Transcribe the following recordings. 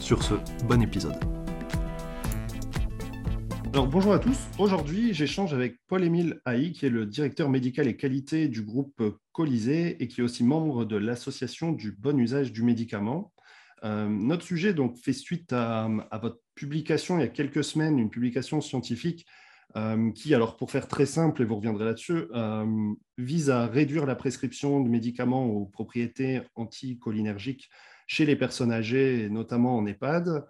Sur ce, bon épisode. Alors bonjour à tous. Aujourd'hui, j'échange avec Paul-Émile Haï, qui est le directeur médical et qualité du groupe Colisée et qui est aussi membre de l'association du bon usage du médicament. Euh, notre sujet donc, fait suite à, votre publication il y a quelques semaines, une publication scientifique euh, qui, alors pour faire très simple, et vous reviendrez là-dessus, euh, vise à réduire la prescription de médicaments aux propriétés anticholinergiques chez les personnes âgées, notamment en EHPAD.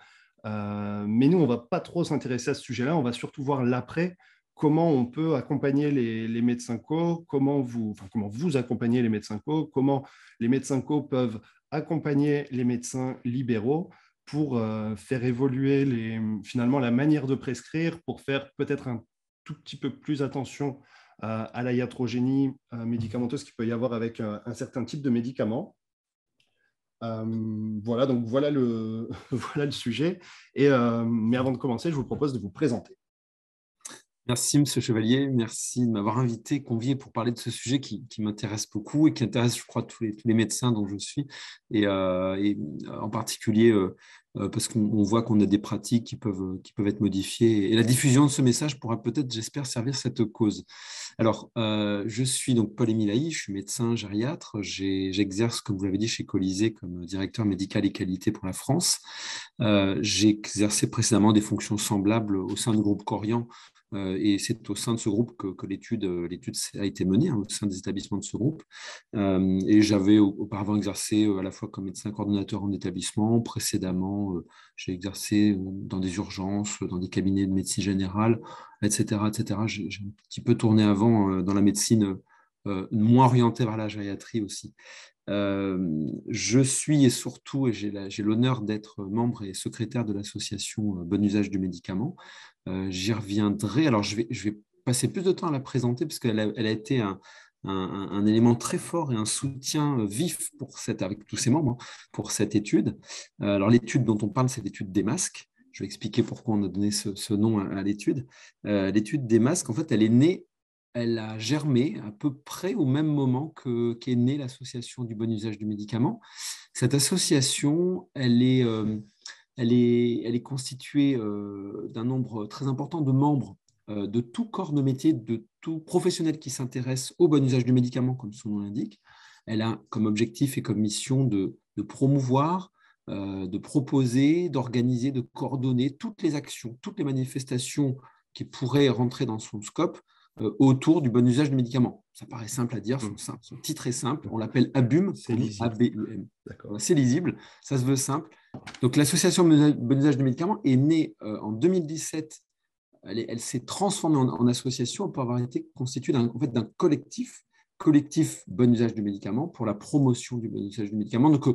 Euh, mais nous, on ne va pas trop s'intéresser à ce sujet-là, on va surtout voir l'après, comment on peut accompagner les, médecins co, comment vous, comment vous accompagnez les médecins co, comment les médecins co peuvent accompagner les médecins libéraux pour euh, faire évoluer finalement la manière de prescrire, pour faire peut-être un tout petit peu plus attention à la iatrogénie euh, médicamenteuse qu'il peut y avoir avec un certain type de médicaments. Euh, voilà, donc voilà le, voilà le sujet. Et, euh, mais avant de commencer, je vous propose de vous présenter. Merci, Monsieur Chevalier. Merci de m'avoir invité, convié pour parler de ce sujet qui, m'intéresse beaucoup et qui intéresse, je crois, tous les, médecins dont je suis, et, euh, en particulier euh, parce qu'on voit qu'on a des pratiques qui peuvent, qui peuvent être modifiées. Et la diffusion de ce message pourra peut-être, j'espère, servir cette cause. Alors, euh, je suis donc Paul Émile je suis médecin gériatre. J'exerce, comme vous l'avez dit, chez Colisée comme directeur médical et qualité pour la France. J'ai exercé précédemment des fonctions semblables au sein du groupe Corian euh, et c'est au sein de ce groupe que, euh, l'étude a été menée, hein, au sein des établissements de ce groupe. Euh, et j'avais auparavant exercé à la fois comme médecin coordonnateur en établissement. Précédemment, j'ai exercé dans des urgences, dans des cabinets de médecine générale, etc. etc. J'ai un petit peu tourné avant dans la médecine moins orientée vers la gériatrie aussi. je suis et surtout, et j'ai l'honneur d'être membre et secrétaire de l'association Bon Usage du médicament, euh, j'y reviendrai. Alors, je vais, je vais passer plus de temps à la présenter parce qu'elle a, elle a été un, un, élément très fort et un soutien vif pour cette, avec tous ses membres hein, pour cette étude. Euh, alors, l'étude dont on parle, c'est l'étude des masques. Je vais expliquer pourquoi on a donné ce, nom à, l'étude. Euh, l'étude des masques, en fait, elle est née, elle a germé à peu près au même moment qu'est née l'association du bon usage du médicament. Cette association, elle est elle est, elle est constituée euh, d'un nombre très important de membres euh, de tout corps de métier, de tout professionnel qui s'intéresse au bon usage du médicament, comme son nom l'indique. Elle a comme objectif et comme mission de, promouvoir, euh, de proposer, d'organiser, de coordonner toutes les actions, toutes les manifestations qui pourraient rentrer dans son scope autour du bon usage du médicament. Ça paraît simple à dire, son, mmh. son titre est simple, on l'appelle ABUM, c'est lisible. C'est lisible, ça se veut simple. Donc l'association Bon usage du médicament est née euh, en 2017. Elle, s'est transformée en, association pour avoir été constituée d'un en fait, collectif, collectif Bon usage du médicament pour la promotion du bon usage du médicament. Donc euh,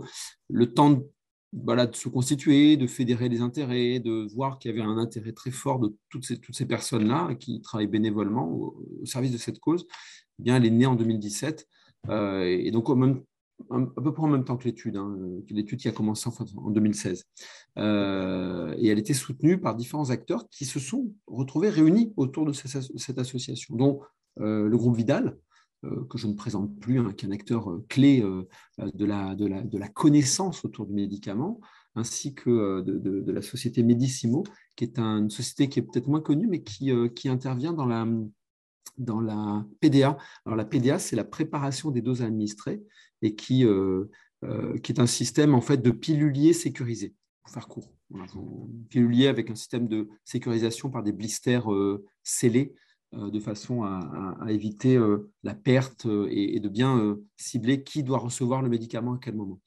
le temps de, voilà, de se constituer, de fédérer les intérêts, de voir qu'il y avait un intérêt très fort de toutes ces, personnes-là qui travaillent bénévolement au, service de cette cause, eh bien, elle est née en 2017. Euh, et donc, au même à peu près en même temps que l'étude, hein, l'étude qui a commencé en, 2016. Euh, et elle était soutenue par différents acteurs qui se sont retrouvés réunis autour de cette, association, dont euh, le groupe Vidal, euh, que je ne présente plus, hein, qui est un acteur clé de la, de, la, de, la, connaissance autour du médicament, ainsi que de, la société Medissimo, qui est une société qui est peut-être moins connue, mais qui, qui intervient dans la, dans la PDA. Alors la PDA, c'est la préparation des doses administrées et qui, euh, euh, qui est un système en fait de pilulier sécurisé, pour faire court. pilulier avec un système de sécurisation par des blisters euh, scellés de façon à, éviter la perte et, de bien cibler qui doit recevoir le médicament à quel moment.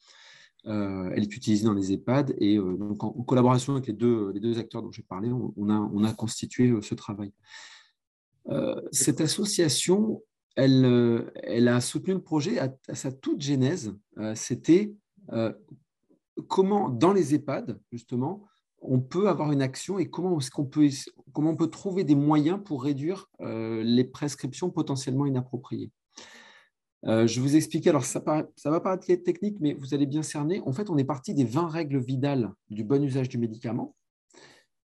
elle est utilisée dans les EHPAD et donc en, collaboration avec les deux, acteurs dont j'ai parlé, on a constitué ce travail. cette association, elle, elle, a soutenu le projet à, sa toute genèse. Euh, c'était euh, comment, dans les EHPAD, justement, on peut avoir une action et comment peut, comment on peut trouver des moyens pour réduire les prescriptions potentiellement inappropriées. je vous expliquer, alors ça, ça va paraître technique, mais vous allez bien cerner. En fait, on est parti des 20 règles Vidal du bon usage du médicament.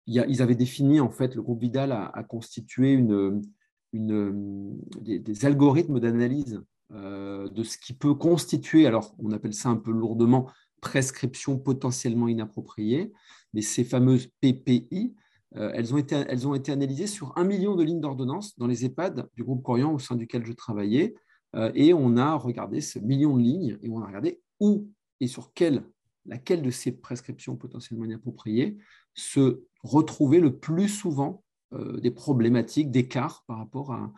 ils avaient défini, en fait, le groupe Vidal a, constitué une, une, des, algorithmes d'analyse de ce qui peut constituer, alors on appelle ça un peu lourdement, prescription potentiellement inappropriée, mais ces fameuses PPI, euh, elles, ont été, elles ont été analysées sur un million de lignes d'ordonnance dans les EHPAD du groupe Corian au sein duquel je travaillais. Euh, et on a regardé ce million de lignes et on a regardé où et sur quelle, laquelle de ces prescriptions potentiellement inappropriées se retrouvait le plus souvent euh, des problématiques d'écart par rapport à,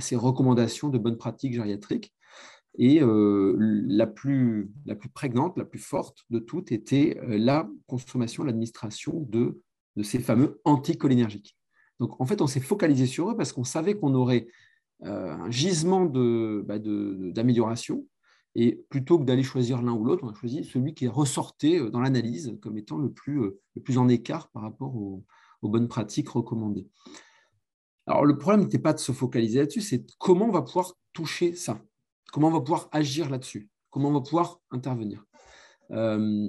ces recommandations de bonnes pratiques gériatriques. Et euh, la, plus, la plus prégnante, la plus forte de toutes était euh, la consommation, l'administration de, de ces fameux anticholinergiques. Donc en fait, on s'est focalisé sur eux parce qu'on savait qu'on aurait euh, un gisement bah, d'amélioration. De, et plutôt que d'aller choisir l'un ou l'autre, on a choisi celui qui est ressorté dans l'analyse comme étant le plus, le plus en écart par rapport aux, aux bonnes pratiques recommandées. Alors le problème n'était pas de se focaliser là-dessus, c'est comment on va pouvoir toucher ça. Comment on va pouvoir agir là-dessus Comment on va pouvoir intervenir euh,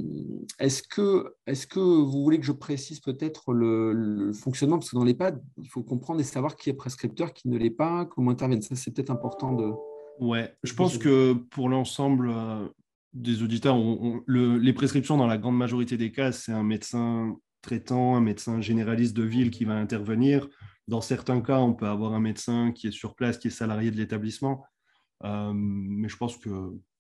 Est-ce que, est que vous voulez que je précise peut-être le, fonctionnement? Parce que dans l'EHPAD, il faut comprendre et savoir qui est prescripteur, qui ne l'est pas, comment intervenir. Ça, c'est peut-être important de. Ouais, je pense que pour l'ensemble euh, des auditeurs, les prescriptions, dans la grande majorité des cas, c'est un médecin traitant, un médecin généraliste de ville qui va intervenir. Dans certains cas, on peut avoir un médecin qui est sur place, qui est salarié de l'établissement. Euh, mais je pense que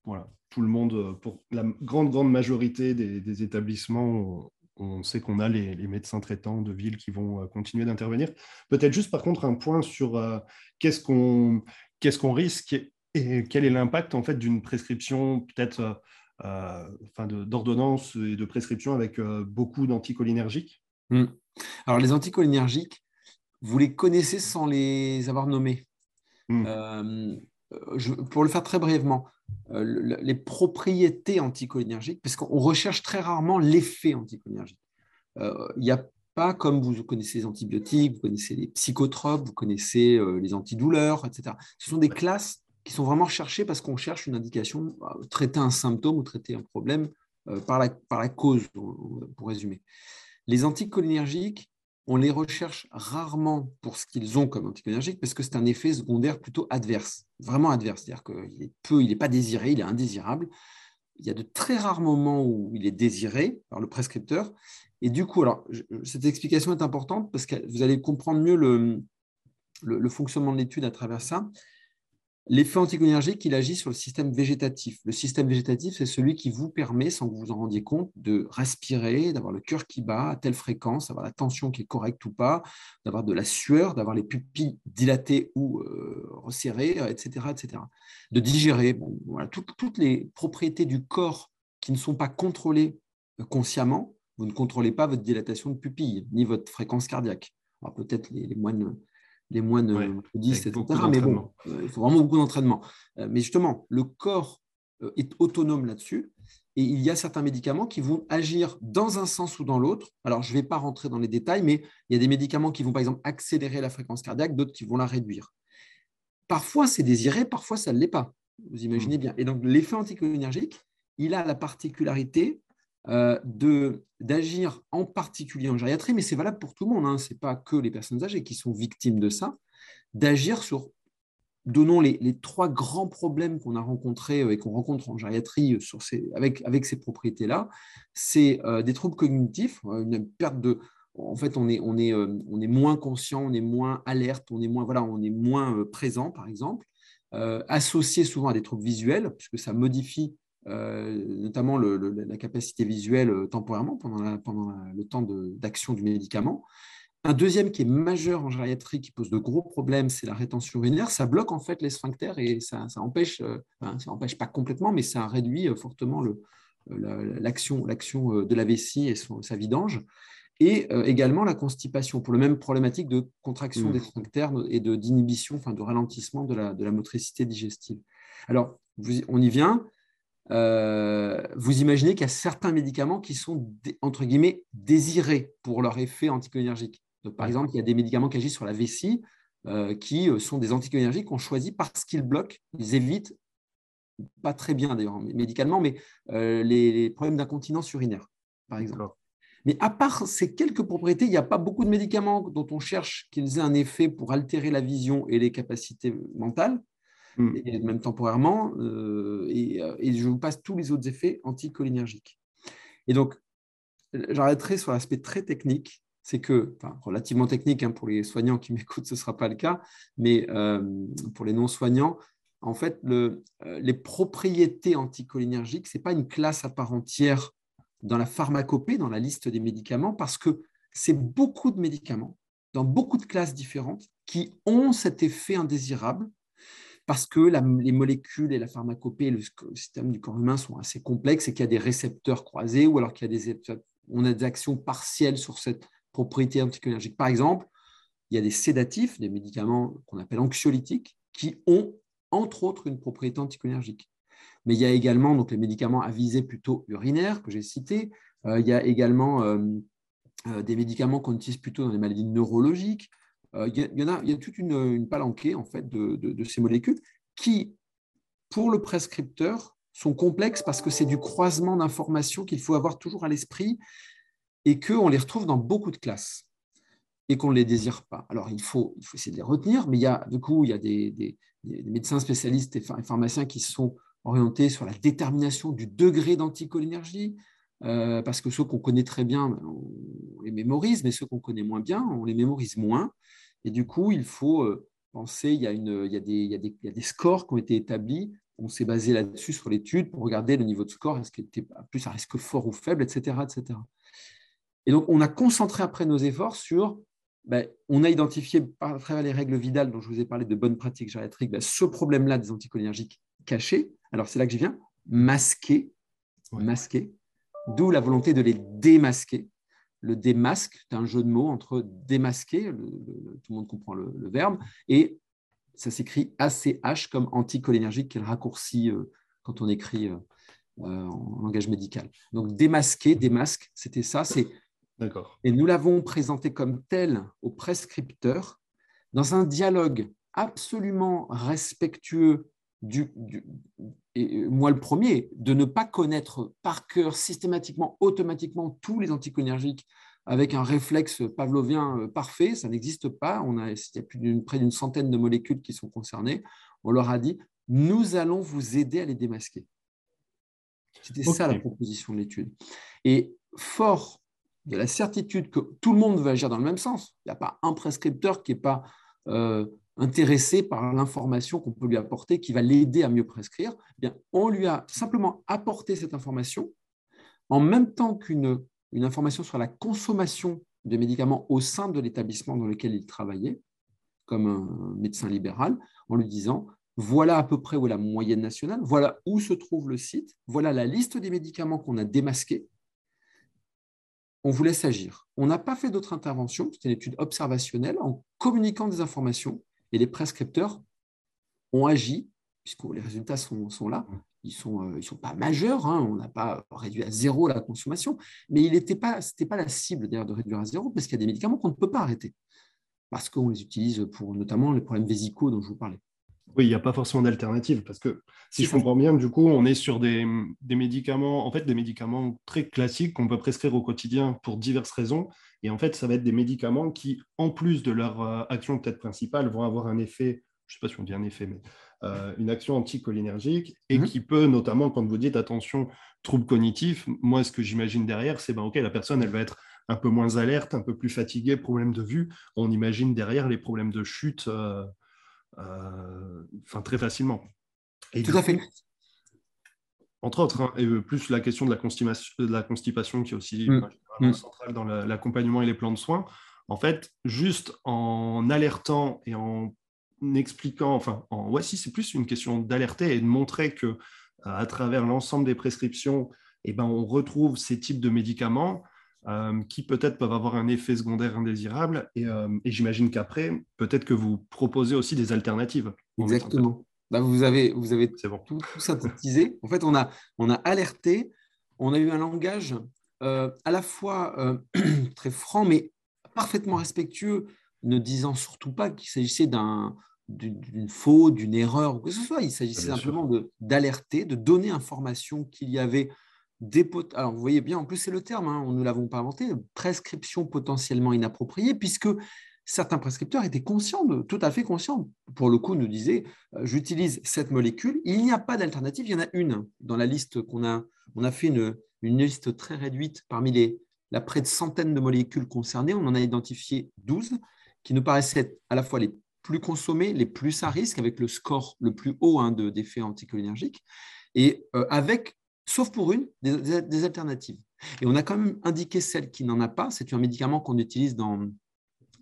voilà, tout le monde, pour la grande, grande majorité des, établissements, on, sait qu'on a les, médecins traitants de ville qui vont euh, continuer d'intervenir. Peut-être juste par contre un point sur euh, qu'est-ce qu'on risque et quel est l'impact en fait d'une prescription peut-être enfin d'ordonnance et de prescription avec beaucoup d'anticholinergiques. Hmm. Alors les anticholinergiques, vous les connaissez sans les avoir nommés. Hmm pour le faire très brièvement, euh, les propriétés anticholinergiques, parce qu'on recherche très rarement l'effet anticholinergique. Euh, il n'y a pas comme vous connaissez les antibiotiques, vous connaissez les psychotropes, vous connaissez euh, les antidouleurs, etc. Ce sont des classes qui sont vraiment recherchées parce qu'on cherche une indication, traiter un symptôme ou traiter un problème par, la, par la cause, pour résumer. Les anticholinergiques, on les recherche rarement pour ce qu'ils ont comme anticholinergiques parce que c'est un effet secondaire plutôt adverse, vraiment adverse. C'est-à-dire qu'il peu, il n'est pas désiré, il est indésirable. Il y a de très rares moments où il est désiré par le prescripteur. Et du coup, alors, cette explication est importante parce que vous allez comprendre mieux le, le fonctionnement de l'étude à travers ça. L'effet anticholinergique, il agit sur le système végétatif. Le système végétatif, c'est celui qui vous permet, sans que vous en rendiez compte, de respirer, d'avoir le cœur qui bat à telle fréquence, d'avoir la tension qui est correcte ou pas, d'avoir de la sueur, d'avoir les pupilles dilatées ou euh, resserrées, etc., etc. De digérer. toutes, les propriétés du corps qui ne sont pas contrôlées euh, consciemment, vous ne contrôlez pas votre dilatation de pupille, ni votre fréquence cardiaque. Peut-être les moines les moines ouais, bouddhistes, etc. Mais bon, euh, il faut vraiment beaucoup d'entraînement. Euh, mais justement, le corps euh, est autonome là-dessus. Et il y a certains médicaments qui vont agir dans un sens ou dans l'autre. Alors, je ne vais pas rentrer dans les détails, mais il y a des médicaments qui vont, par exemple, accélérer la fréquence cardiaque, d'autres qui vont la réduire. Parfois, c'est désiré, parfois, ça ne l'est pas. Vous imaginez mmh. bien. Et donc, l'effet anticholinergique, il a la particularité euh, d'agir en particulier en gériatrie, mais c'est valable pour tout le monde, hein. ce n'est pas que les personnes âgées qui sont victimes de ça, d'agir sur, donnons les, les, trois grands problèmes qu'on a rencontrés euh, et qu'on rencontre en gériatrie sur ces, avec, avec ces propriétés-là, c'est euh, des troubles cognitifs, une perte de... En fait, on est, on, est, on est moins conscient, on est moins alerte, on est moins, voilà, on est moins présent, par exemple, associé souvent à des troubles visuels, puisque ça modifie euh, notamment la capacité visuelle euh, temporairement pendant, pendant le temps d'action du médicament. Un deuxième qui est majeur en gériatrie, qui pose de gros problèmes, c'est la rétention urinaire. Ça bloque en fait les sphincters et ça, empêche, euh, ça empêche pas complètement, mais ça réduit fortement l'action de la vessie et sa vidange. Et également la constipation, pour le même problématique de contraction mmh. des sphincters et d'inhibition, enfin de ralentissement de la, de la motricité digestive. Alors, on y vient. Vous imaginez qu'il y a certains médicaments qui sont, entre guillemets, désirés pour leur effet anticholinergique. Donc, par exemple, il y a des médicaments qui agissent sur la vessie qui sont des anticholinergiques qu'on choisit parce qu'ils bloquent, ils évitent, pas très bien d'ailleurs médicalement, mais les problèmes d'incontinence urinaire, par exemple. Mais à part ces quelques propriétés, il n'y a pas beaucoup de médicaments dont on cherche qu'ils aient un effet pour altérer la vision et les capacités mentales, hmm. et même temporairement. Euh, euh, et, je vous passe tous les autres effets anticholinergiques. Et donc, j'arrêterai sur l'aspect très technique. C'est que, enfin, relativement technique hein, pour les soignants qui m'écoutent, ce ne sera pas le cas, mais euh, pour les non-soignants, en fait, le, les propriétés anticholinergiques, ce n'est pas une classe à part entière dans la pharmacopée, dans la liste des médicaments, parce que c'est beaucoup de médicaments dans beaucoup de classes différentes qui ont cet effet indésirable parce que les molécules et la pharmacopée et le, système du corps humain sont assez complexes et qu'il y a des récepteurs croisés ou alors qu'il y a des, on a des actions partielles sur cette propriété anticholinergique. Par exemple, il y a des sédatifs, des médicaments qu'on appelle anxiolytiques, qui ont entre autres une propriété anticholinergique. Mais il y a également donc, les médicaments à visée plutôt urinaire que j'ai cités. Euh, il y a également euh, euh, des médicaments qu'on utilise plutôt dans les maladies neurologiques. Il, y, en a, il y a toute une, palanquée en fait, de, ces molécules qui, pour le prescripteur, sont complexes parce que c'est du croisement d'informations qu'il faut avoir toujours à l'esprit et qu'on les retrouve dans beaucoup de classes et qu'on ne les désire pas. Alors, il faut, il faut essayer de les retenir, mais il y a, du coup, il y a des, médecins spécialistes et pharmaciens qui sont orienté sur la détermination du degré d'anticholinergie, euh, parce que ceux qu'on connaît très bien, on les mémorise, mais ceux qu'on connaît moins bien, on les mémorise moins. Et du coup, il faut penser, il y, a une, il, y a des, il, y a des, il y a des scores qui ont été établis, on s'est basé là-dessus sur l'étude pour regarder le niveau de score, est-ce qu'il était plus à risque fort ou faible, etc., etc. Et donc, on a concentré après nos efforts sur, ben, on a identifié à travers les règles Vidal dont je vous ai parlé de bonnes pratiques gériatriques, ben, ce problème-là des anticholinergiques cachés, alors c'est là que j'y viens, masquer, masquer, d'où la volonté de les démasquer. Le démasque, c'est un jeu de mots entre démasquer, tout le monde comprend le, verbe, et ça s'écrit ACH comme anticholinergique, qui est le raccourci euh, quand on écrit euh, euh, en langage médical. Donc démasquer, démasque, c'était ça. C'est D'accord. Et nous l'avons présenté comme tel au prescripteur dans un dialogue absolument respectueux du, et moi le premier, de ne pas connaître par cœur systématiquement, automatiquement tous les anticholinergiques avec un réflexe pavlovien euh, parfait, ça n'existe pas. On a, il y a plus près d'une centaine de molécules qui sont concernées. On leur a dit, nous allons vous aider à les démasquer. C'était ça la proposition de l'étude. Et fort de la certitude que tout le monde veut agir dans le même sens, il n'y a pas un prescripteur qui n'est pas euh, intéressé par l'information qu'on peut lui apporter qui va l'aider à mieux prescrire, eh bien, on lui a simplement apporté cette information en même temps qu'une une information sur la consommation de médicaments au sein de l'établissement dans lequel il travaillait, comme un médecin libéral, en lui disant voilà à peu près où est la moyenne nationale, voilà où se trouve le site, voilà la liste des médicaments qu'on a démasqués. On vous laisse agir. On n'a pas fait d'autres interventions, c'était une étude observationnelle en communiquant des informations et les prescripteurs ont agi, puisque les résultats sont, là. Ils ne sont, euh, ils sont pas majeurs, hein. on n'a pas réduit à zéro la consommation, mais ce n'était pas, pas la cible d'ailleurs de réduire à zéro, parce qu'il y a des médicaments qu'on ne peut pas arrêter, parce qu'on les utilise pour notamment les problèmes vésicaux dont je vous parlais. Oui, il n'y a pas forcément d'alternative parce que si je comprends bien, du coup, on est sur des, des, médicaments, en fait, des médicaments très classiques qu'on peut prescrire au quotidien pour diverses raisons et en fait, ça va être des médicaments qui, en plus de leur euh, action peut-être principale, vont avoir un effet, je ne sais pas si on dit un effet, mais euh, une action anticholinergique et mhm. qui peut notamment, quand vous dites attention, trouble cognitif, moi, ce que j'imagine derrière, c'est, ben, OK, la personne, elle va être un peu moins alerte, un peu plus fatiguée, problème de vue. On imagine derrière les problèmes de chute euh, enfin, très facilement. Et Tout à fait entre autres, hein, et plus la question de la constipation, de la constipation qui est aussi mm. Mm. centrale dans l'accompagnement et les plans de soins. En fait, juste en alertant et en expliquant, enfin, en, ouais, si c'est plus une question d'alerter et de montrer que euh, à travers l'ensemble des prescriptions, eh ben, on retrouve ces types de médicaments euh, qui peut-être peuvent avoir un effet secondaire indésirable. Et, euh, et j'imagine qu'après, peut-être que vous proposez aussi des alternatives. Exactement. bah, vous avez, vous avez tout, synthétisé. En fait, on a, on a alerté, on a eu un langage euh, à la fois euh, très franc, mais parfaitement respectueux, ne disant surtout pas qu'il s'agissait d'un, d'une faute, d'une erreur ou que ce soit. Il s'agissait simplement d'alerter, de, donner information qu'il y avait Alors, vous voyez bien, en plus, c'est le terme, hein, nous ne l'avons pas inventé, prescription potentiellement inappropriée, puisque certains prescripteurs étaient conscients, de, tout à fait conscients. Pour le coup, nous disaient, euh, j'utilise cette molécule, il n'y a pas d'alternative, il y en a une. Dans la liste qu'on a, on a fait une, liste très réduite parmi les, la près de centaines de molécules concernées, on en a identifié 12 qui nous paraissaient à la fois les plus consommées, les plus à risque, avec le score le plus haut hein, d'effets anticholinergiques, et euh, avec, sauf pour une, des, alternatives. Et on a quand même indiqué celle qui n'en a pas. C'est un médicament qu'on utilise dans,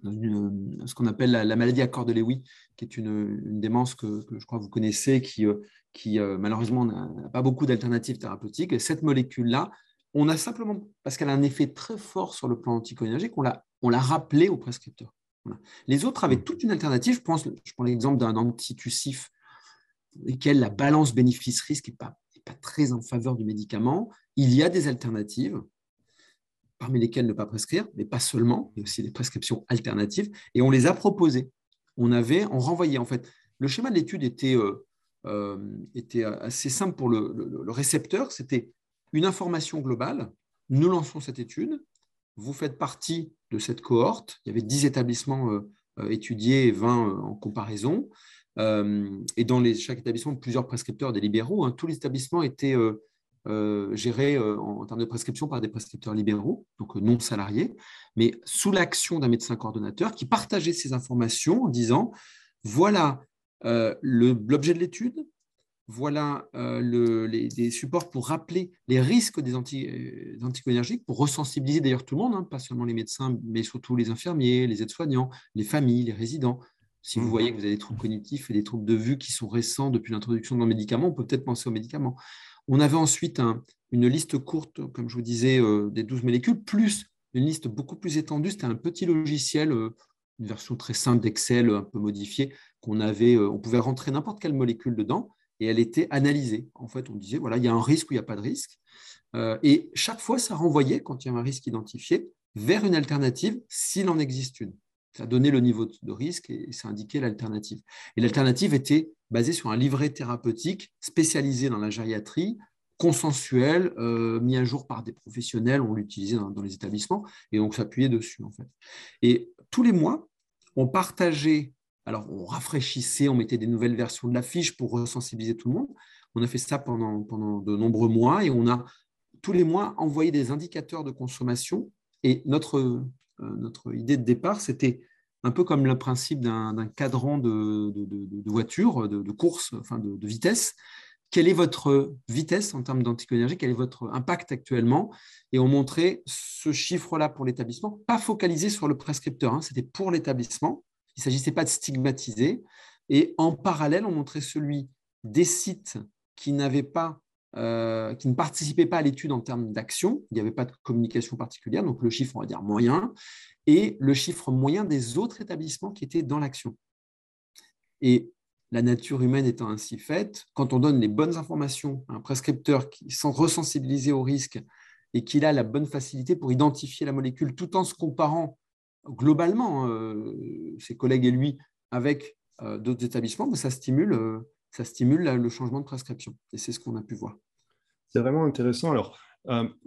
ce qu'on appelle la, maladie à corps de Lewy, qui est une, démence que, je crois que vous connaissez, qui, euh, qui euh, malheureusement n'a pas beaucoup d'alternatives thérapeutiques. Et cette molécule-là, on a simplement, parce qu'elle a un effet très fort sur le plan anticholinergique, on l'a, on l'a rappelé au prescripteur. Les autres avaient toute une alternative. Je, pense, je prends l'exemple d'un antitussif, lequel la balance bénéfice-risque n'est pas, pas très en faveur du médicament. Il y a des alternatives, parmi lesquelles ne pas prescrire, mais pas seulement, il y a aussi des prescriptions alternatives, et on les a proposées. On avait, on renvoyait en fait. Le schéma de l'étude était, euh, euh, assez simple pour le récepteur. C'était une information globale. Nous lançons cette étude. Vous faites partie de cette cohorte. Il y avait 10 établissements euh, étudiés et 20 euh, en comparaison. Et dans les, chaque établissement, plusieurs prescripteurs des libéraux. Hein. tous les établissements étaient gérés en, termes de prescription par des prescripteurs libéraux, donc non salariés, mais sous l'action d'un médecin coordonnateur qui partageait ces informations en disant voilà l'objet de l'étude, voilà euh, les, supports pour rappeler les risques des, anti, euh, pour ressensibiliser d'ailleurs tout le monde, hein, pas seulement les médecins, mais surtout les infirmiers, les aides-soignants, les familles, les résidents. Si vous mmh. voyez que vous avez des troubles cognitifs et des troubles de vue qui sont récents depuis l'introduction d'un médicament, on peut peut-être penser aux médicaments. On avait ensuite une liste courte, comme je vous disais, euh, des 12 molécules, plus une liste beaucoup plus étendue. C'était un petit logiciel, une version très simple d'Excel, un peu modifiée, qu'on avait. on pouvait rentrer n'importe quelle molécule dedans et elle était analysée. En fait, on disait, voilà, il y a un risque ou il n'y a pas de risque. Euh, et chaque fois, ça renvoyait, quand il y a un risque identifié, vers une alternative s'il en existe une. Ça donnait le niveau de risque et ça indiquait l'alternative. Et l'alternative était basée sur un livret thérapeutique spécialisé dans la gériatrie, consensuel, euh, mis à jour par des professionnels, on l'utilisait dans, les établissements, et donc s'appuyait dessus en fait. Et tous les mois, on partageait alors, on rafraîchissait, on mettait des nouvelles versions de la fiche pour sensibiliser tout le monde. On a fait ça pendant, pendant de nombreux mois et on a tous les mois envoyé des indicateurs de consommation. Et notre, notre idée de départ, c'était un peu comme le principe d'un cadran de, voiture, de, course, de, vitesse. Quelle est votre vitesse en termes d'anticoénergie Quel est votre impact actuellement? Et on montrait ce chiffre-là pour l'établissement, pas focalisé sur le prescripteur, hein, c'était pour l'établissement. Il ne s'agissait pas de stigmatiser. Et en parallèle, on montrait celui des sites qui n'avaient pas euh, qui ne participaient pas à l'étude en termes d'action, il n'y avait pas de communication particulière, donc le chiffre, on va dire moyen, et le chiffre moyen des autres établissements qui étaient dans l'action. Et la nature humaine étant ainsi faite, quand on donne les bonnes informations à un prescripteur qui sent resensibiliser au risque et qu'il a la bonne facilité pour identifier la molécule tout en se comparant globalement, euh, ses collègues et lui, avec euh, d'autres établissements, ça stimule, ça stimule le changement de prescription. Et c'est ce qu'on a pu voir. C'est vraiment intéressant. Alors,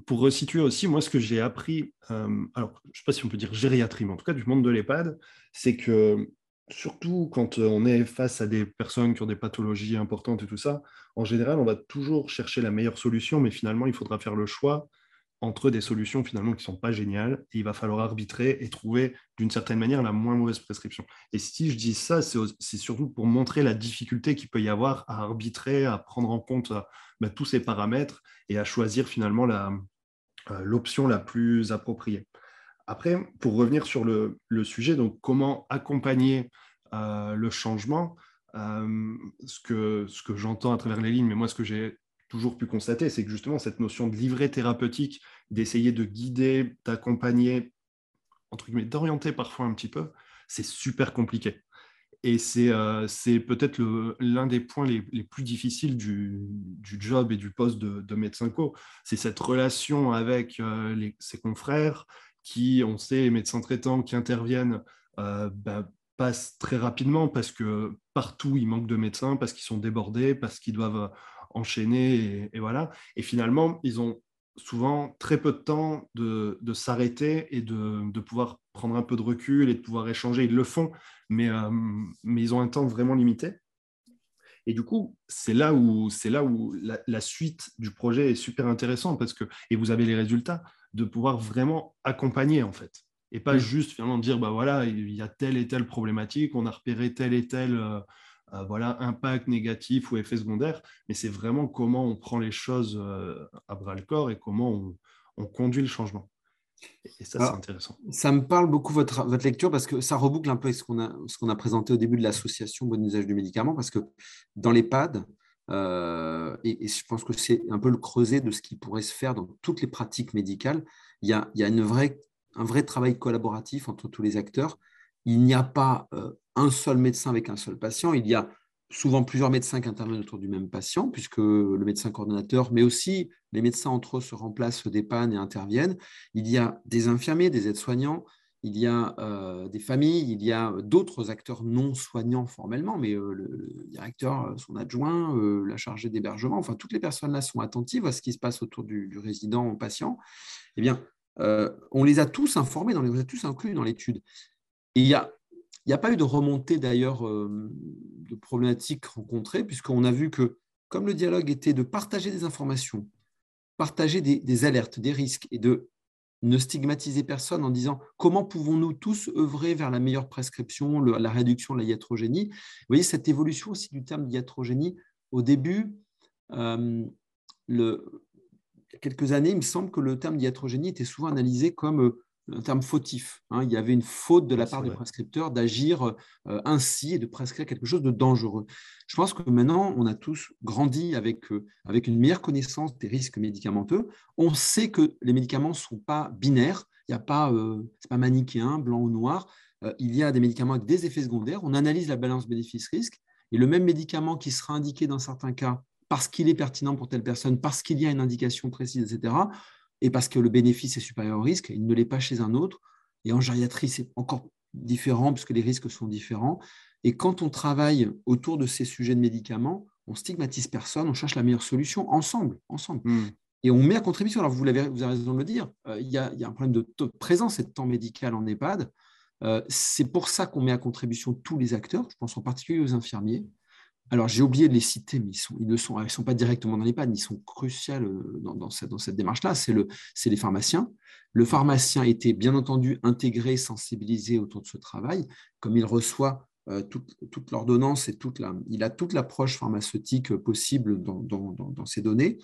pour resituer aussi, moi, ce que j'ai appris, alors, je ne sais pas si on peut dire gériatrie, mais en tout cas du monde de l'EHPAD, c'est que surtout quand on est face à des personnes qui ont des pathologies importantes et tout ça, en général, on va toujours chercher la meilleure solution, mais finalement, il faudra faire le choix entre des solutions finalement qui ne sont pas géniales. Il va falloir arbitrer et trouver d'une certaine manière la moins mauvaise prescription. Et si je dis ça, c'est surtout pour montrer la difficulté qu'il peut y avoir à arbitrer, à prendre en compte bah, tous ces paramètres et à choisir finalement euh, l'option la, plus appropriée. Après, pour revenir sur le, sujet, donc comment accompagner euh, le changement, euh, ce que, ce que j'entends à travers les lignes, mais moi ce que j'ai toujours pu constater, c'est que justement cette notion de livret thérapeutique, d'essayer de guider, d'accompagner, entre guillemets, d'orienter parfois un petit peu, c'est super compliqué. et c'est peut-être l'un des points les, plus difficiles du, job et du poste de, médecin co. C'est cette relation avec ses confrères qui, on sait, les médecins traitants qui interviennent bah, passent très rapidement parce que partout il manque de médecins, parce qu'ils sont débordés, parce qu'ils doivent enchaîner et, voilà. Et finalement, ils ont souvent très peu de temps de, s'arrêter et de, pouvoir prendre un peu de recul et de pouvoir échanger. Ils le font, mais, euh, mais ils ont un temps vraiment limité. Et du coup, c'est là où, c'est là où la, suite du projet est super intéressante parce que, et vous avez les résultats, de pouvoir vraiment accompagner en fait. Et pas juste finalement dire, bah voilà, il y a telle et telle problématique, on a repéré tel et tel euh, euh, voilà, impact négatif ou effet secondaire, mais c'est vraiment comment on prend les choses euh, à bras le corps et comment on, conduit le changement. Et ça, c'est intéressant. Ça me parle beaucoup votre, votre lecture parce que ça reboucle un peu ce qu'on a, ce qu'on a présenté au début de l'association Bon usage du médicament, parce que dans l'EHPAD, euh, et, je pense que c'est un peu le creuset de ce qui pourrait se faire dans toutes les pratiques médicales, il y a, il y a une vraie, un vrai travail collaboratif entre tous les acteurs. Il n'y a pas un seul médecin avec un seul patient. Il y a souvent plusieurs médecins qui interviennent autour du même patient, puisque le médecin coordonnateur, mais aussi les médecins entre eux se remplacent des pannes et interviennent. Il y a des infirmiers, des aides-soignants, il y a euh, des familles, il y a d'autres acteurs non soignants formellement, mais euh, le, directeur, son adjoint, euh, la chargée d'hébergement, enfin toutes les personnes là sont attentives à ce qui se passe autour du, du résident patient. Eh bien, on les a tous informés, on les a tous inclus dans l'étude. il y a il n'y a pas eu de remontée d'ailleurs euh, de problématiques rencontrées, puisqu'on a vu que comme le dialogue était de partager des informations, partager des, alertes, des risques, et de ne stigmatiser personne en disant comment pouvons-nous tous œuvrer vers la meilleure prescription, la réduction de la iatrogénie? Vous voyez, cette évolution aussi du terme iatrogénie, au début, euh, le, il y a quelques années, il me semble que le terme diatrogénie était souvent analysé comme euh, un terme fautif. Hein. Il y avait une faute de la part du prescripteur d'agir euh, ainsi et de prescrire quelque chose de dangereux. Je pense que maintenant, on a tous grandi avec, euh, avec une meilleure connaissance des risques médicamenteux. On sait que les médicaments ne sont pas binaires, il n'y a pas, euh, c'est pas manichéen, blanc ou noir. il y a des médicaments avec des effets secondaires. On analyse la balance bénéfice-risque et le même médicament qui sera indiqué dans certains cas parce qu'il est pertinent pour telle personne, parce qu'il y a une indication précise, etc., et parce que le bénéfice est supérieur au risque, il ne l'est pas chez un autre. Et en gériatrie, c'est encore différent puisque les risques sont différents. Et quand on travaille autour de ces sujets de médicaments, on stigmatise personne, on cherche la meilleure solution ensemble, ensemble. Hmm. Et on met à contribution. Alors, vous, avez, vous avez raison de le dire, euh, il, y a, y a, un problème de, présence et de temps médical en EHPAD. Euh, c'est pour ça qu'on met à contribution tous les acteurs, je pense en particulier aux infirmiers, alors, j'ai oublié de les citer, mais ils, ne sont, pas directement dans les pannes, ils sont cruciaux euh, dans, cette, démarche-là. C'est le, les pharmaciens. Le pharmacien était bien entendu intégré, sensibilisé autour de ce travail, comme il reçoit euh, toute, l'ordonnance et toute la, il a toute l'approche pharmaceutique possible dans, dans, dans, ces données.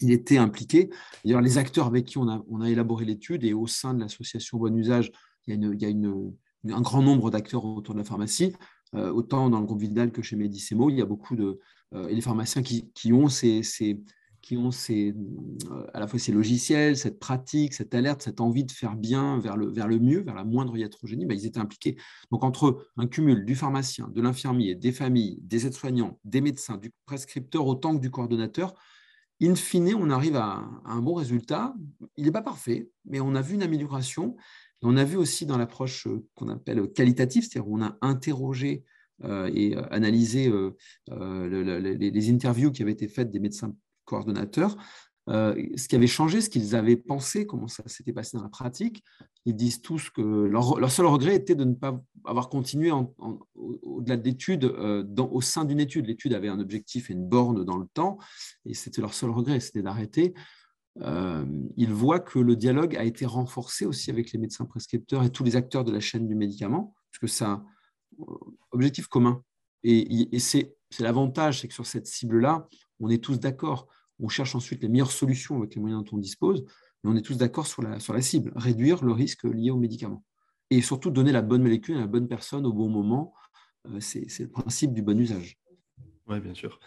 Il était impliqué. D'ailleurs, les acteurs avec qui on a, élaboré l'étude et au sein de l'association Bon Usage, il y a, un grand nombre d'acteurs autour de la pharmacie. Euh, autant dans le groupe Vidal que chez Medicemo, il y a beaucoup de euh, les pharmaciens qui, ont ces, qui ont ces, euh, à la fois ces logiciels, cette pratique, cette alerte, cette envie de faire bien vers le, vers le mieux, vers la moindre iatrogénie, ben, ils étaient impliqués. Donc entre un cumul du pharmacien, de l'infirmier, des familles, des aides-soignants, des médecins, du prescripteur autant que du coordonnateur, in fine, on arrive à un bon résultat. Il n'est pas parfait, mais on a vu une amélioration on a vu aussi dans l'approche euh, qu'on appelle qualitative, c'est-à-dire on a interrogé euh, et euh, analysé les, interviews qui avaient été faites des médecins coordonnateurs, ce qui avait changé, ce qu'ils avaient pensé, comment ça s'était passé dans la pratique. Ils disent tous que leur, seul regret était de ne pas avoir continué au-delà de l'étude, au sein d'une étude. L'étude avait un objectif et une borne dans le temps, et c'était leur seul regret, c'était d'arrêter. Euh, il voit que le dialogue a été renforcé aussi avec les médecins prescripteurs et tous les acteurs de la chaîne du médicament, parce que c'est un euh, objectif commun. Et, c'est l'avantage, c'est que sur cette cible-là, on est tous d'accord. On cherche ensuite les meilleures solutions avec les moyens dont on dispose, mais on est tous d'accord sur la, sur la cible, réduire le risque lié au médicament. Et surtout donner la bonne molécule à la bonne personne au bon moment. Euh, c'est le principe du bon usage. Oui, bien sûr.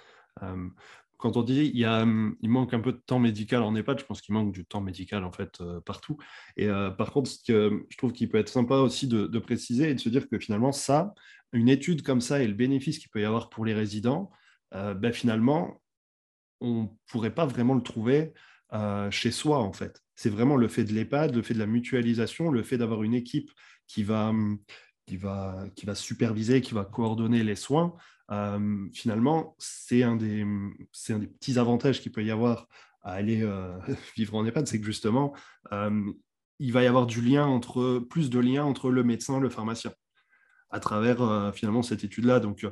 Quand on dit hum, il manque un peu de temps médical en EHPAD, je pense qu'il manque du temps médical en fait euh, partout. Et euh, par contre, que je trouve qu'il peut être sympa aussi de, préciser et de se dire que finalement, ça, une étude comme ça et le bénéfice qu'il peut y avoir pour les résidents, euh, ben, finalement, on ne pourrait pas vraiment le trouver chez soi en fait. C'est vraiment le fait de l'EHPAD, le fait de la mutualisation, le fait d'avoir une équipe qui va, hum, qui, va, qui va superviser, qui va coordonner les soins. Euh, finalement, c'est un, des, un des petits avantages qu'il peut y avoir à aller euh, vivre en EHPAD, c'est que justement, euh, il va y avoir du lien entre, plus de lien entre le médecin et le pharmacien à travers finalement cette étude-là. Donc,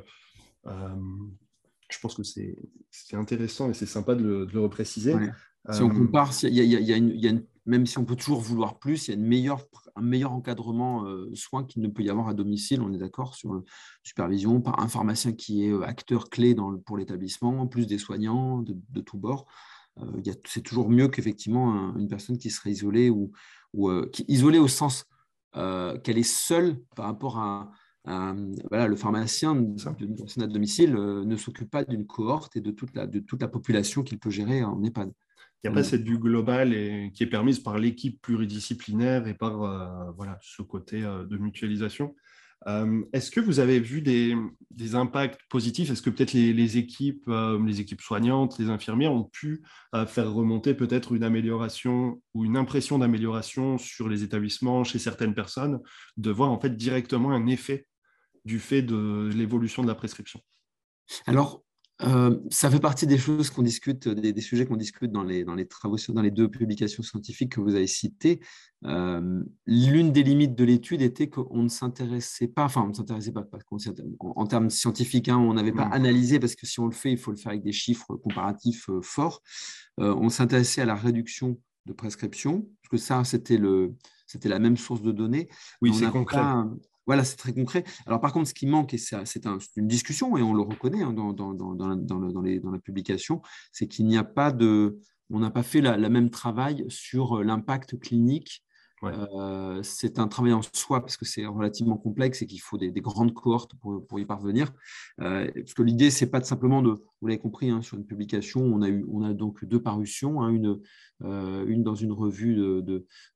je pense que c'est intéressant et c'est sympa de le, de le repréciser. Si on compare, il y, y, a une, même si on peut toujours vouloir plus, il y a une meilleure, un meilleur encadrement euh, soin qu'il ne peut y avoir à domicile, on est d'accord, sur la supervision, par un pharmacien qui est euh, acteur clé dans pour l'établissement, plus des soignants de, de tous bords. Euh, c'est toujours mieux qu'effectivement une personne qui serait isolée ou, ou qui, isolée au sens qu'elle est seule par rapport à, voilà, le pharmacien d'une personne à domicile ne s'occupe pas d'une cohorte et de toute la, de toute la population qu'il peut gérer en EHPAD. Il n'y a pas cette vue globale et, qui est permise par l'équipe pluridisciplinaire et par euh, voilà, ce côté euh, de mutualisation. Euh, est-ce que vous avez vu des, impacts positifs? Est-ce que peut-être les, équipes, les équipes soignantes, les infirmières ont pu faire remonter peut-être une amélioration ou une impression d'amélioration sur les établissements chez certaines personnes, de voir en fait directement un effet du fait de l'évolution de la prescription? Alors, euh, ça fait partie des choses qu'on discute, des, sujets qu'on discute dans les, dans les travaux, dans les deux publications scientifiques que vous avez citées. Euh, l'une des limites de l'étude était qu'on ne s'intéressait pas, enfin, on ne s'intéressait pas, en, termes scientifiques, hein, on n'avait pas analysé, parce que si on le fait, il faut le faire avec des chiffres comparatifs euh, forts. on s'intéressait à la réduction de prescription, parce que ça, c'était c'était la même source de données. Oui, c'est concret. Voilà, c'est très concret. Alors par contre, ce qui manque, et c'est une discussion, et on le reconnaît hein, dans, dans, dans, dans, la publication, c'est qu'il n'y a pas de... On n'a pas fait le même travail sur euh, l'impact clinique. Euh, c'est un travail en soi parce que c'est relativement complexe et qu'il faut des, grandes cohortes pour, pour y parvenir. Euh, parce que l'idée, c'est pas de simplement de, vous l'avez compris, hein, sur une publication, on a, eu, on a donc deux parutions, hein, une, une dans une revue de,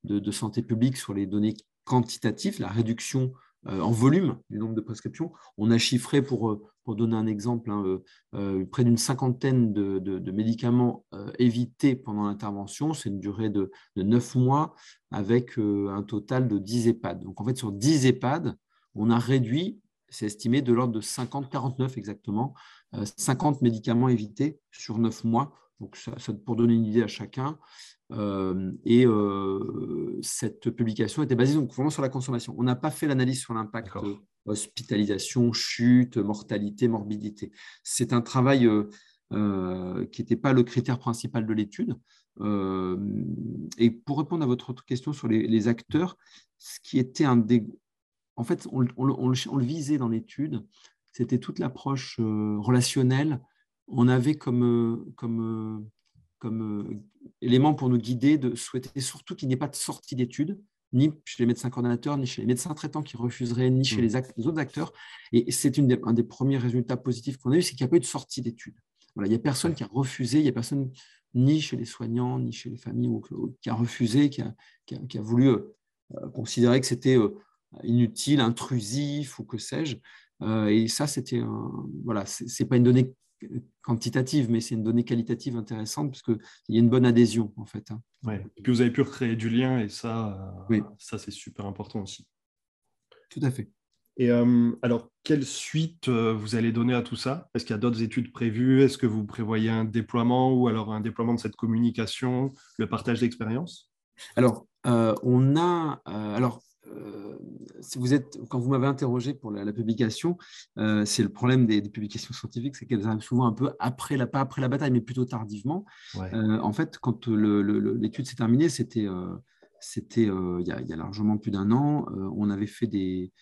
de, de, santé publique sur les données quantitatives, la réduction euh, en volume du nombre de prescriptions. On a chiffré, pour, euh, pour donner un exemple, hein, euh, près d'une cinquantaine de, médicaments évités pendant l'intervention. C'est une durée de, de 9 mois avec un total de 10 EHPAD. Donc en fait, sur 10 EHPAD, on a réduit, c'est estimé de l'ordre de 50, 49 exactement, 50 médicaments évités sur 9 mois. Donc, ça, pour donner une idée à chacun, euh, et euh, cette publication était basée donc vraiment sur la consommation. On n'a pas fait l'analyse sur l'impact hospitalisation, chute, mortalité, morbidité. C'est un travail euh, qui n'était pas le critère principal de l'étude. et pour répondre à votre autre question sur les, acteurs, ce qui était un des... En fait, on, le visait dans l'étude, c'était toute l'approche relationnelle. On avait comme, comme comme euh, élément pour nous guider de souhaiter surtout qu'il n'y ait pas de sortie d'études, ni chez les médecins coordonnateurs, ni chez les médecins traitants qui refuseraient, ni chez mmh. les, autres acteurs. Et c'est un des premiers résultats positifs qu'on a eu, c'est qu'il n'y a pas eu de sortie d'études. Voilà, il n'y a personne qui a refusé, il n'y a personne ni chez les soignants, ni chez les familles, ou, qui a refusé, qui a, qui a, voulu euh, considérer que c'était euh, inutile, intrusif ou que sais-je. et ça, c'était voilà, c'est pas une donnée quantitative, mais c'est une donnée qualitative intéressante parce qu'il y a une bonne adhésion en fait. Hein. Ouais. Et puis vous avez pu recréer du lien et ça, oui. ça c'est super important aussi. Tout à fait. Et euh, alors, quelle suite euh, vous allez donner à tout ça? Est-ce qu'il y a d'autres études prévues? Est-ce que vous prévoyez un déploiement ou alors un déploiement de cette communication, le partage d'expérience Alors, euh, on a. alors, euh, si vous êtes, quand vous m'avez interrogé pour la, publication, euh, c'est le problème des, publications scientifiques, c'est qu'elles arrivent souvent un peu après la, pas après la bataille, mais plutôt tardivement. Euh, en fait, quand l'étude s'est terminée, c'était c'était il, y a largement plus d'un an. on avait fait des,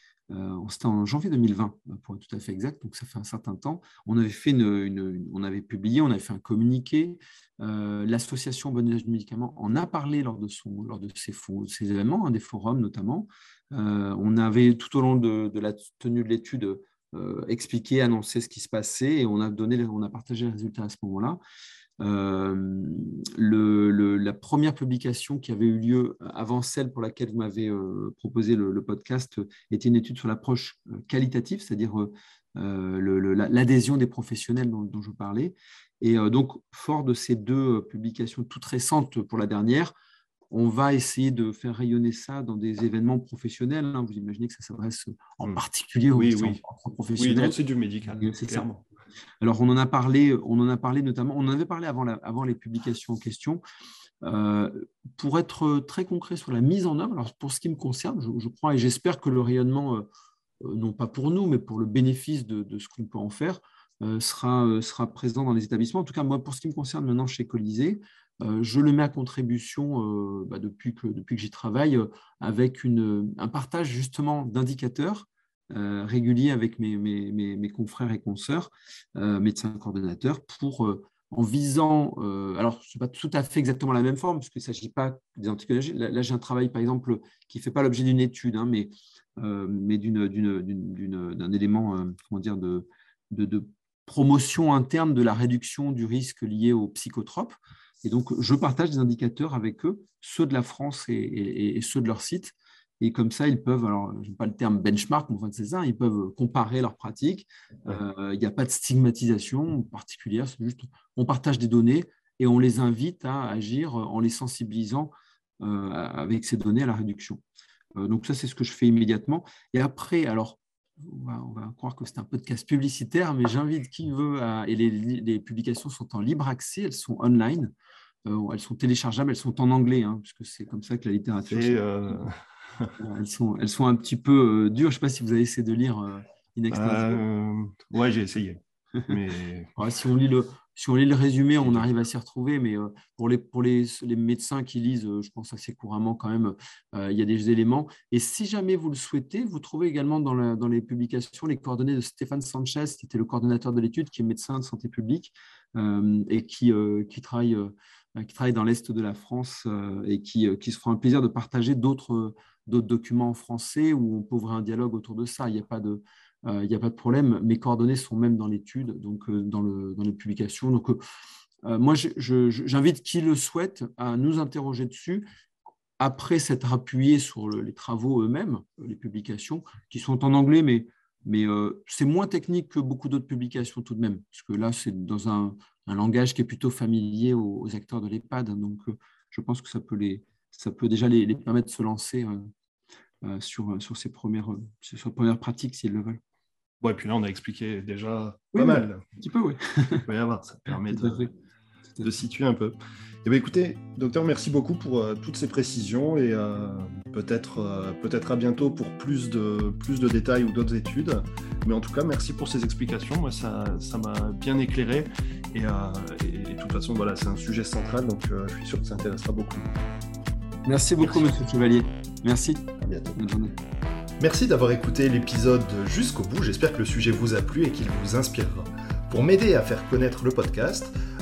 c'était en janvier 2020, pour être tout à fait exact, donc ça fait un certain temps. On avait, fait une, on avait publié, on avait fait un communiqué. Euh, l'association Bon Usage du Médicament en a parlé lors de, son, lors de ces, ces événements, hein, des forums notamment. Euh, on avait tout au long de, la tenue de l'étude expliqué, annoncé ce qui se passait et on a, donné, on a partagé les résultats à ce moment-là. La première publication qui avait eu lieu avant celle pour laquelle vous m'avez proposé le, podcast était une étude sur l'approche qualitative, c'est-à-dire l'adhésion des professionnels dont, dont, je parlais. Et donc, fort de ces deux publications toutes récentes pour la dernière, on va essayer de faire rayonner ça dans des événements professionnels. Hein. Vous imaginez que ça s'adresse en hmm. particulier aux, oui, professionnels. Oui, c'est du médical. C'est ça. Alors, on en a parlé, on en a parlé notamment, on en avait parlé avant, les publications en question. Euh, pour être très concret sur la mise en œuvre, pour ce qui me concerne, je, crois et j'espère que le rayonnement, euh, euh, non pas pour nous, mais pour le bénéfice de, ce qu'on peut en faire, sera, présent dans les établissements. En tout cas, moi, pour ce qui me concerne maintenant chez Colisée, je le mets à contribution bah, depuis que, j'y travaille avec un partage justement d'indicateurs réguliers avec mes, mes, mes, confrères et consoeurs, médecins coordonnateurs, pour en visant, alors ce n'est pas tout à fait exactement la même forme, parce qu'il ne s'agit pas des anticollagés. Là, j'ai un travail, par exemple, qui ne fait pas l'objet d'une étude, hein, mais, mais d'un élément comment dire, de, de, promotion interne de la réduction du risque lié aux psychotropes. Et donc, je partage des indicateurs avec eux, ceux de la France et, ceux de leur site. Et comme ça, ils peuvent, alors je n'ai pas le terme benchmark, mais enfin, c'est ça, ils peuvent comparer leurs pratiques. Euh, il n'y a pas de stigmatisation particulière, c'est juste on partage des données et on les invite à agir en les sensibilisant euh, avec ces données à la réduction. Euh, donc ça, c'est ce que je fais immédiatement. Et après, alors, on va, croire que c'est un podcast publicitaire, mais j'invite qui veut, à, et les, publications sont en libre accès, elles sont online, elles sont téléchargeables, elles sont en anglais, hein, puisque c'est comme ça que la littérature. Euh, elles, sont, elles sont un petit peu euh, dures. Je ne sais pas si vous avez essayé de lire In ouais, j'ai essayé. Mais... si on lit le, si on lit le résumé, on arrive à s'y retrouver, mais euh, pour, les, pour les, les médecins qui lisent, euh, je pense assez couramment quand même, euh, il y a des éléments. Et si jamais vous le souhaitez, vous trouvez également dans, dans les publications les coordonnées de Stéphane Sanchez, qui était le coordonnateur de l'étude, qui est médecin de santé publique et qui, qui, travaille, qui travaille dans l'Est de la France et qui, qui se fera un plaisir de partager d'autres documents en français où on peut ouvrir un dialogue autour de ça. Il n'y a pas de a pas de problème. Mes coordonnées sont même dans l'étude, donc dans, le, dans les publications. Donc, moi, j'invite qui le souhaite à nous interroger dessus après s'être appuyé sur les travaux eux-mêmes, les publications, qui sont en anglais, mais, mais c'est moins technique que beaucoup d'autres publications tout de même, parce que là, c'est dans un, un, langage qui est plutôt familier aux, acteurs de l'EHPAD. Donc, je pense que ça peut, les, ça peut déjà les, les permettre de se lancer sur, sur, ces premières, sur ces premières pratiques s'ils le veulent. Ouais, puis là, on a expliqué déjà pas mal. Un petit peu, oui. ça permet de, situer un peu. Eh bien, écoutez, docteur, merci beaucoup pour euh, toutes ces précisions et euh, peut-être euh, peut-être à bientôt pour plus de, plus de détails ou d'autres études. Mais en tout cas, merci pour ces explications. Moi, ça, ça m'a bien éclairé et, de toute façon, voilà, c'est un sujet central, donc je suis sûr que ça intéressera beaucoup. Merci beaucoup, monsieur Chevalier. Merci. À bientôt. Bonne journée. Merci d'avoir écouté l'épisode jusqu'au bout, j'espère que le sujet vous a plu et qu'il vous inspirera. Pour m'aider à faire connaître le podcast,